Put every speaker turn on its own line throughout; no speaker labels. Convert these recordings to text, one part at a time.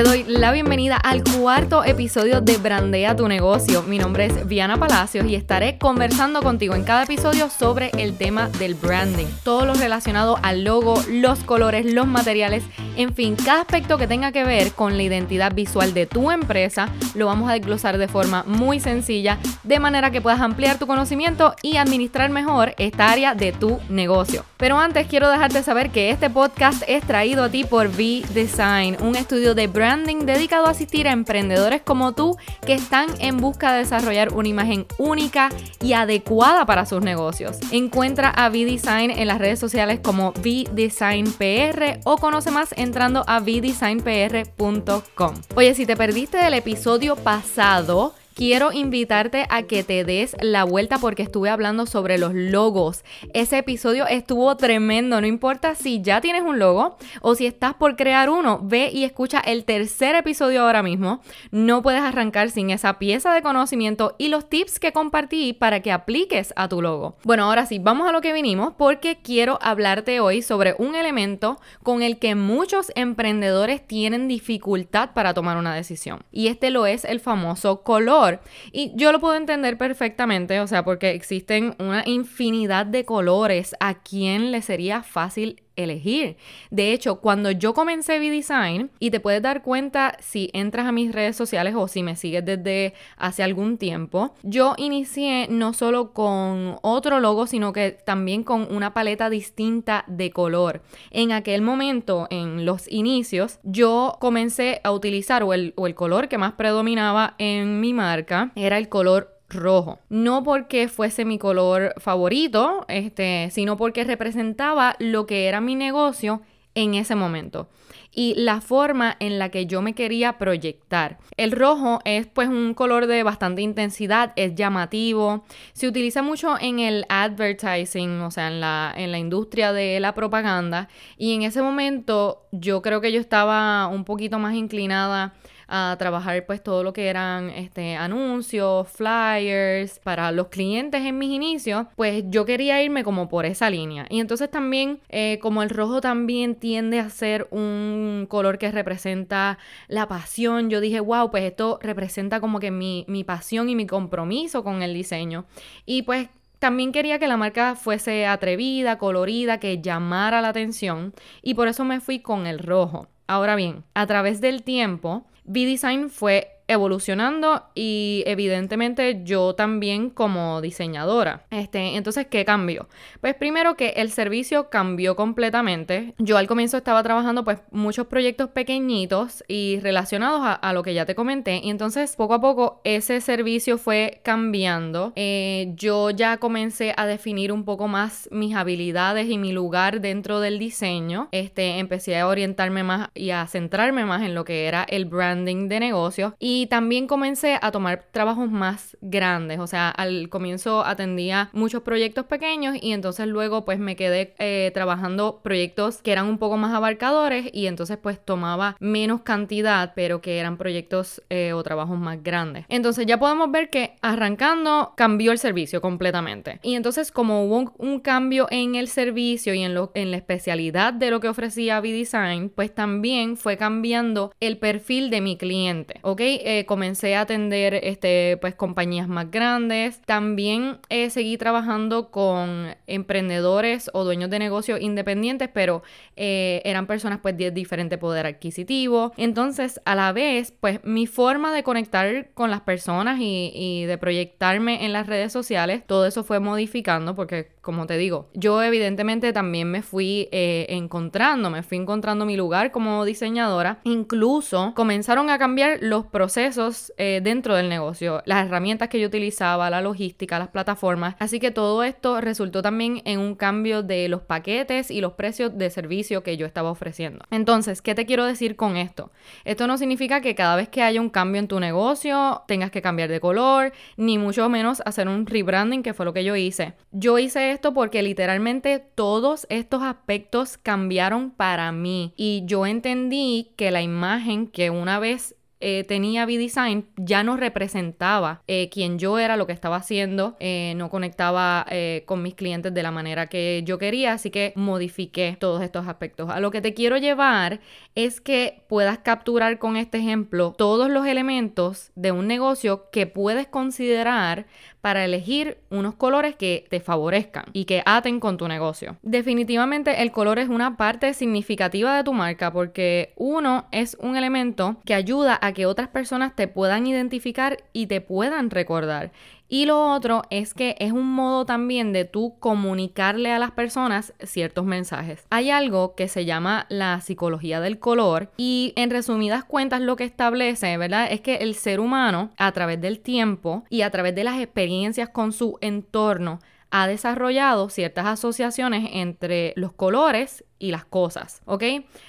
Te doy la bienvenida al cuarto episodio de Brandea tu negocio. Mi nombre es Viana Palacios y estaré conversando contigo en cada episodio sobre el tema del branding. Todo lo relacionado al logo, los colores, los materiales, en fin, cada aspecto que tenga que ver con la identidad visual de tu empresa lo vamos a desglosar de forma muy sencilla, de manera que puedas ampliar tu conocimiento y administrar mejor esta área de tu negocio. Pero antes quiero dejarte saber que este podcast es traído a ti por V-Design, un estudio de branding dedicado a asistir a emprendedores como tú que están en busca de desarrollar una imagen única y adecuada para sus negocios. Encuentra a V-Design en las redes sociales como VDesignPR o conoce más entrando a vdesignpr.com. Oye, si te perdiste del episodio pasado, quiero invitarte a que te des la vuelta porque estuve hablando sobre los logos. Ese episodio estuvo tremendo, no importa si ya tienes un logo o si estás por crear uno, ve y escucha el tercer episodio ahora mismo. No puedes arrancar sin esa pieza de conocimiento y los tips que compartí para que apliques a tu logo. Bueno, ahora sí, vamos a lo que vinimos porque quiero hablarte hoy sobre un elemento con el que muchos emprendedores tienen dificultad para tomar una decisión. Y este lo es el famoso color. Y yo lo puedo entender perfectamente, o sea, porque existen una infinidad de colores a quien le sería fácil elegir. De hecho, cuando yo comencé V-Design, y te puedes dar cuenta si entras a mis redes sociales o si me sigues desde hace algún tiempo, yo inicié no solo con otro logo, sino que también con una paleta distinta de color. En aquel momento, en los inicios, yo comencé a utilizar o el, o el color que más predominaba en mi marca era el color rojo. No porque fuese mi color favorito, este, sino porque representaba lo que era mi negocio en ese momento y la forma en la que yo me quería proyectar. El rojo es pues un color de bastante intensidad, es llamativo, se utiliza mucho en el advertising, o sea, en la, en la industria de la propaganda y en ese momento yo creo que yo estaba un poquito más inclinada a trabajar pues todo lo que eran este, anuncios, flyers para los clientes en mis inicios, pues yo quería irme como por esa línea. Y entonces también eh, como el rojo también tiende a ser un color que representa la pasión, yo dije, wow, pues esto representa como que mi, mi pasión y mi compromiso con el diseño. Y pues también quería que la marca fuese atrevida, colorida, que llamara la atención y por eso me fui con el rojo. Ahora bien, a través del tiempo, V-Design fue evolucionando y evidentemente yo también como diseñadora. Este, entonces, ¿qué cambió? Pues primero que el servicio cambió completamente. Yo al comienzo estaba trabajando pues muchos proyectos pequeñitos y relacionados a, lo que ya te comenté y entonces poco a poco ese servicio fue cambiando. Eh, yo ya comencé a definir un poco más mis habilidades y mi lugar dentro del diseño. Este, empecé a orientarme más y a centrarme más en lo que era el branding de negocio y y también comencé a tomar trabajos más grandes, o sea, al comienzo atendía muchos proyectos pequeños y entonces luego pues me quedé eh, trabajando proyectos que eran un poco más abarcadores y entonces pues tomaba menos cantidad, pero que eran proyectos eh, o trabajos más grandes. Entonces ya podemos ver que arrancando cambió el servicio completamente. Y entonces como hubo un, cambio en el servicio y en, lo, en la especialidad de lo que ofrecía V-Design, pues también fue cambiando el perfil de mi cliente, ¿ok? Eh, comencé a atender este, pues, compañías más grandes. También eh, seguí trabajando con emprendedores o dueños de negocios independientes, pero eh, eran personas pues de diferente poder adquisitivo. Entonces, a la vez, pues mi forma de conectar con las personas y, y de proyectarme en las redes sociales, todo eso fue modificando porque como te digo, yo evidentemente también me fui encontrando, me fui encontrando mi lugar como diseñadora. Incluso comenzaron a cambiar los procesos eh, dentro del negocio, las herramientas que yo utilizaba, la logística, las plataformas. Así que todo esto resultó también en un cambio de los paquetes y los precios de servicio que yo estaba ofreciendo. Entonces, ¿qué te quiero decir con esto? Esto no significa que cada vez que haya un cambio en tu negocio tengas que cambiar de color, ni mucho menos hacer un rebranding, que fue lo que yo hice. Yo hice esto porque literalmente todos estos aspectos cambiaron para mí y yo entendí que la imagen que una vez eh, tenía B-Design ya no representaba eh, quién yo era, lo que estaba haciendo, eh, no conectaba con mis clientes de la manera que yo quería, así que modifiqué todos estos aspectos. A lo que te quiero llevar es que puedas capturar con este ejemplo todos los elementos de un negocio que puedes considerar para elegir unos colores que te favorezcan y que aten con tu negocio. Definitivamente el color es una parte significativa de tu marca porque uno es un elemento que ayuda a que otras personas te puedan identificar y te puedan recordar. Y lo otro es que es un modo también de tú comunicarle a las personas ciertos mensajes. Hay algo que se llama la psicología del color y en resumidas cuentas lo que establece, ¿verdad? Es que el ser humano a través del tiempo y a través de las experiencias con su entorno ha desarrollado ciertas asociaciones entre los colores y las cosas, ¿ok?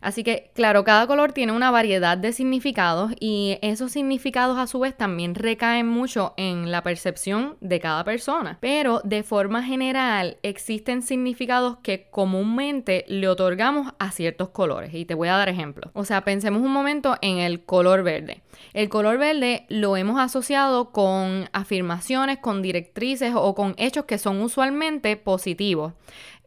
Así que, claro, cada color tiene una variedad de significados y esos significados a su vez también recaen mucho en la percepción de cada persona. Pero de forma general existen significados que comúnmente le otorgamos a ciertos colores y te voy a dar ejemplos. O sea, pensemos un momento en el color verde. El color verde lo hemos asociado con afirmaciones, con directrices o con hechos que son usualmente positivos.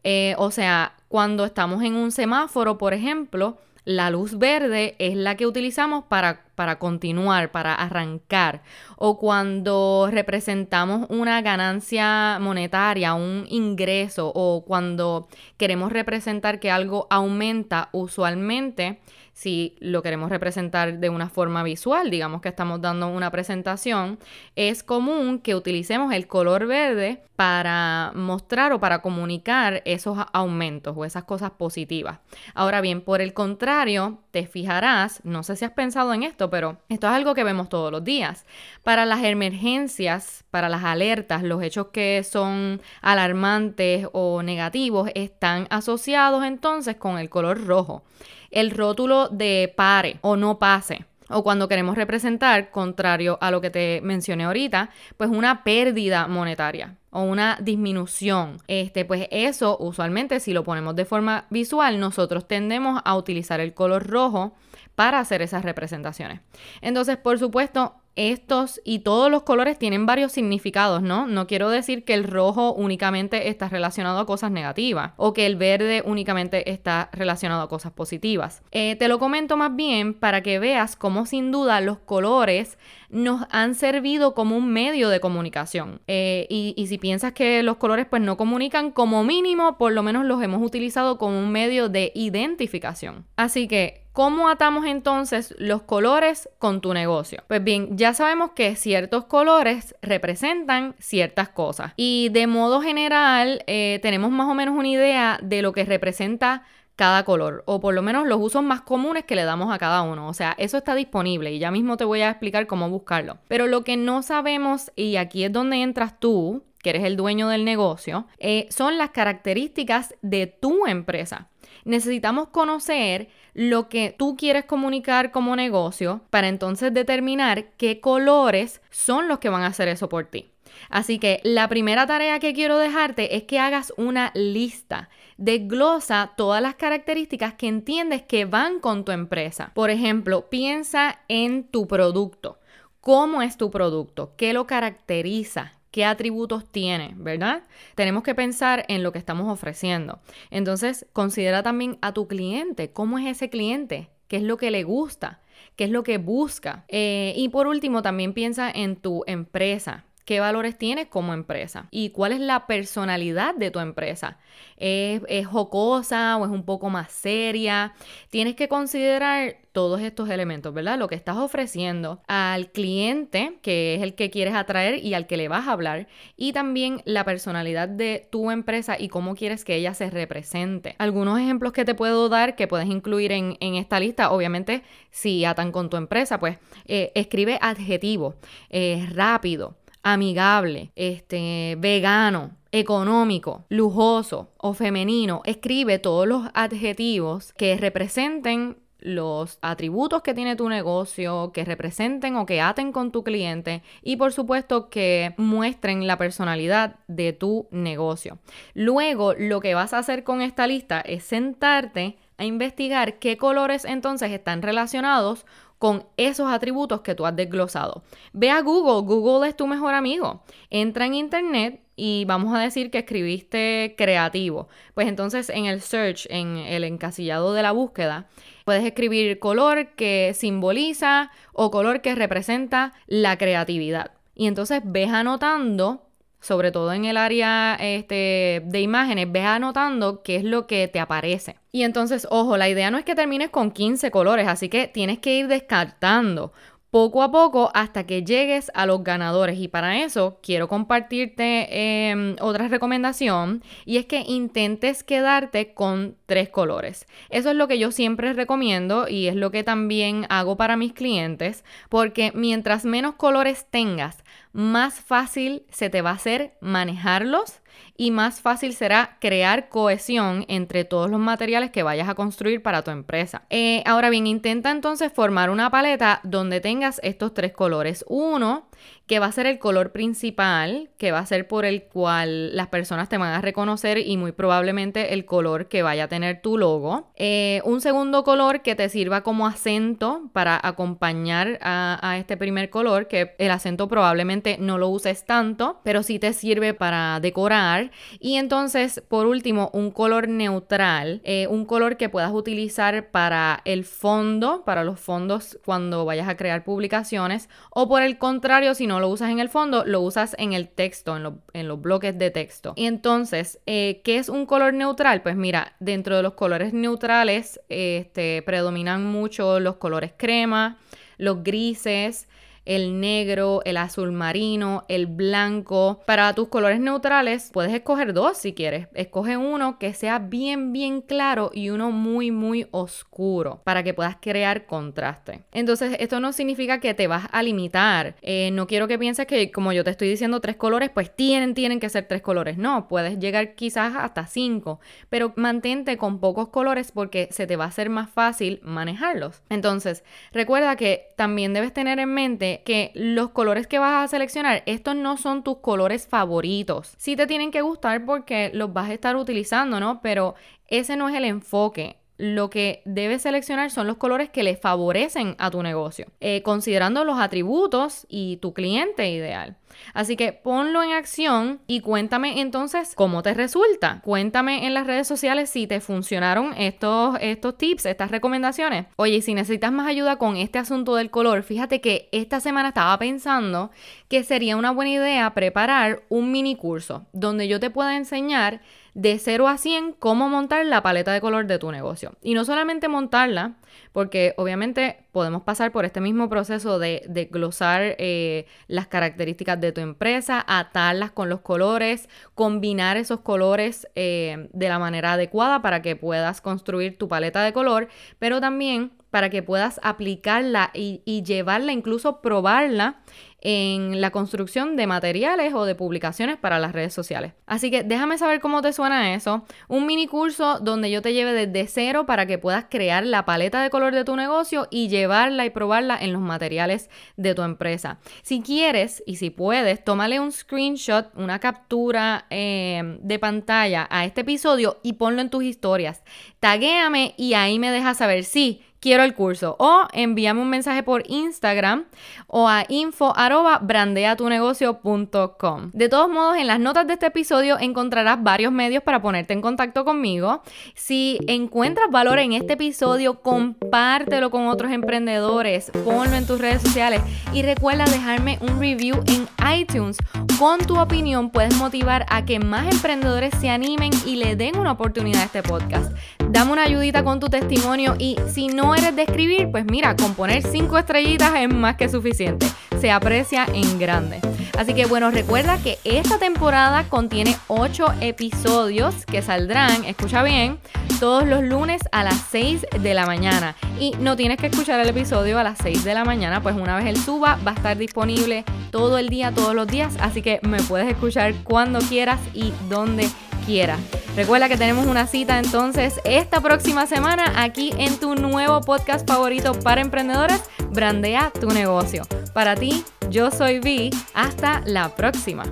Eh, o sea, cuando estamos en un semáforo, por ejemplo, la luz verde es la que utilizamos para, para, continuar, para arrancar. O cuando representamos una ganancia monetaria, un ingreso, o cuando queremos representar que algo aumenta, usualmente si lo queremos representar de una forma visual, digamos que estamos dando una presentación, es común que utilicemos el color verde para mostrar o para comunicar esos aumentos o esas cosas positivas. Ahora bien, por el contrario, te fijarás, no sé si has pensado en esto, pero esto es algo que vemos todos los días. Para las emergencias, para las alertas, los hechos que son alarmantes o negativos están asociados entonces con el color rojo el rótulo de pare o no pase. O cuando queremos representar, contrario a lo que te mencioné ahorita, pues una pérdida monetaria o una disminución. Este, pues eso usualmente si lo ponemos de forma visual, nosotros tendemos a utilizar el color rojo para hacer esas representaciones. Entonces, por supuesto, estos y todos los colores tienen varios significados, ¿no? No quiero decir que el rojo únicamente está relacionado a cosas negativas o que el verde únicamente está relacionado a cosas positivas. Eh, te lo comento más bien para que veas cómo sin duda los colores nos han servido como un medio de comunicación. Eh, y, y si piensas que los colores pues no comunican, como mínimo por lo menos los hemos utilizado como un medio de identificación. Así que ¿Cómo atamos entonces los colores con tu negocio? Pues bien, ya sabemos que ciertos colores representan ciertas cosas y de modo general eh, tenemos más o menos una idea de lo que representa cada color o por lo menos los usos más comunes que le damos a cada uno. O sea, eso está disponible y ya mismo te voy a explicar cómo buscarlo. Pero lo que no sabemos, y aquí es donde entras tú, que eres el dueño del negocio, eh, son las características de tu empresa. Necesitamos conocer lo que tú quieres comunicar como negocio para entonces determinar qué colores son los que van a hacer eso por ti. Así que la primera tarea que quiero dejarte es que hagas una lista. Desglosa todas las características que entiendes que van con tu empresa. Por ejemplo, piensa en tu producto. ¿Cómo es tu producto? ¿Qué lo caracteriza? Qué atributos tiene, ¿verdad? Tenemos que pensar en lo que estamos ofreciendo. Entonces, considera también a tu cliente, cómo es ese cliente, qué es lo que le gusta, qué es lo que busca. Eh, y por último, también piensa en tu empresa. ¿Qué valores tienes como empresa? ¿Y cuál es la personalidad de tu empresa? ¿Es, jocosa o es un poco más seria? Tienes que considerar todos estos elementos, ¿verdad? Lo que estás ofreciendo al cliente, que es el que quieres atraer y al que le vas a hablar, y también la personalidad de tu empresa y cómo quieres que ella se represente. Algunos ejemplos que te puedo dar que puedes incluir en, esta lista, obviamente, si atan con tu empresa, pues eh, escribe adjetivo, eh, rápido, amigable, este, vegano, económico, lujoso o femenino. Escribe todos los adjetivos que representen los atributos que tiene tu negocio, que representen o que aten con tu cliente y por supuesto que muestren la personalidad de tu negocio. Luego lo que vas a hacer con esta lista es sentarte a investigar qué colores entonces están relacionados con esos atributos que tú has desglosado. Ve a Google, Google es tu mejor amigo. Entra en internet y vamos a decir que escribiste creativo. Pues entonces en el search, en el encasillado de la búsqueda, puedes escribir color que simboliza o color que representa la creatividad. Y entonces ves anotando sobre todo en el área este, de imágenes, ves anotando qué es lo que te aparece. Y entonces, ojo, la idea no es que termines con 15 colores, así que tienes que ir descartando poco a poco hasta que llegues a los ganadores. Y para eso quiero compartirte em, otra recomendación y es que intentes quedarte con tres colores. Eso es lo que yo siempre recomiendo y es lo que también hago para mis clientes porque mientras menos colores tengas, más fácil se te va a hacer manejarlos y más fácil será crear cohesión entre todos los materiales que vayas a construir para tu empresa. Eh, ahora bien, intenta entonces formar una paleta donde tengas estos tres colores. Uno, que va a ser el color principal, que va a ser por el cual las personas te van a reconocer y muy probablemente el color que vaya a tener tu logo. Eh, un segundo color que te sirva como acento para acompañar a, este primer color, que el acento probablemente no lo uses tanto, pero sí te sirve para decorar. Y entonces, por último, un color neutral, eh, un color que puedas utilizar para el fondo, para los fondos cuando vayas a crear publicaciones, o por el contrario, si no lo usas en el fondo, lo usas en el texto, en, los bloques de texto. Y entonces, eh, ¿qué es un color neutral? Pues mira, dentro de los colores neutrales este, predominan mucho los colores crema, los grises, el negro, el azul marino, el blanco. Para tus colores neutrales puedes escoger dos si quieres. Escoge uno que sea bien, bien claro y uno muy, muy oscuro para que puedas crear contraste. Entonces, esto no significa que te vas a limitar. Eh, no quiero que pienses que como yo te estoy diciendo tres colores, pues tienen, tienen que ser tres colores. No, puedes llegar quizás hasta cinco, pero mantente con pocos colores porque se te va a hacer más fácil manejarlos. Entonces, recuerda que también debes tener en mente que los colores que vas a seleccionar, estos no son tus colores favoritos. Sí te tienen que gustar porque los vas a estar utilizando, ¿no? Pero ese no es el enfoque lo que debes seleccionar son los colores que le favorecen a tu negocio, eh, considerando los atributos y tu cliente ideal. Así que ponlo en acción y cuéntame entonces cómo te resulta. Cuéntame en las redes sociales si te funcionaron estos, estos tips, estas recomendaciones. Oye, si necesitas más ayuda con este asunto del color, fíjate que esta semana estaba pensando que sería una buena idea preparar un mini curso donde yo te pueda enseñar de 0 a 100 cómo montar la paleta de color de tu negocio. Y no solamente montarla, porque obviamente podemos pasar por este mismo proceso de, de glosar eh, las características de tu empresa, atarlas con los colores, combinar esos colores eh, de la manera adecuada para que puedas construir tu paleta de color, pero también para que puedas aplicarla y, y llevarla, incluso probarla en la construcción de materiales o de publicaciones para las redes sociales. Así que déjame saber cómo te suena eso. Un mini curso donde yo te lleve desde cero para que puedas crear la paleta de color de tu negocio y llevarla y probarla en los materiales de tu empresa. Si quieres y si puedes, tómale un screenshot, una captura eh, de pantalla a este episodio y ponlo en tus historias. Taguéame y ahí me dejas saber si quiero el curso. O envíame un mensaje por Instagram o a info brandeatunegocio.com. De todos modos, en las notas de este episodio encontrarás varios medios para ponerte en contacto conmigo. Si encuentras valor en este episodio, compártelo con otros emprendedores, ponlo en tus redes sociales y recuerda dejarme un review en iTunes. Con tu opinión puedes motivar a que más emprendedores se animen y le den una oportunidad a este podcast. Dame una ayudita con tu testimonio y si no eres de escribir, pues mira, con poner cinco estrellitas es más que suficiente. Se aprecia en grande. Así que bueno, recuerda que esta temporada contiene 8 episodios que saldrán, escucha bien, todos los lunes a las 6 de la mañana. Y no tienes que escuchar el episodio a las 6 de la mañana, pues una vez él suba va a estar disponible todo el día, todos los días. Así que me puedes escuchar cuando quieras y donde quieras. Recuerda que tenemos una cita entonces esta próxima semana aquí en tu nuevo podcast favorito para emprendedores, Brandea tu negocio. Para ti, yo soy Vi. Hasta la próxima.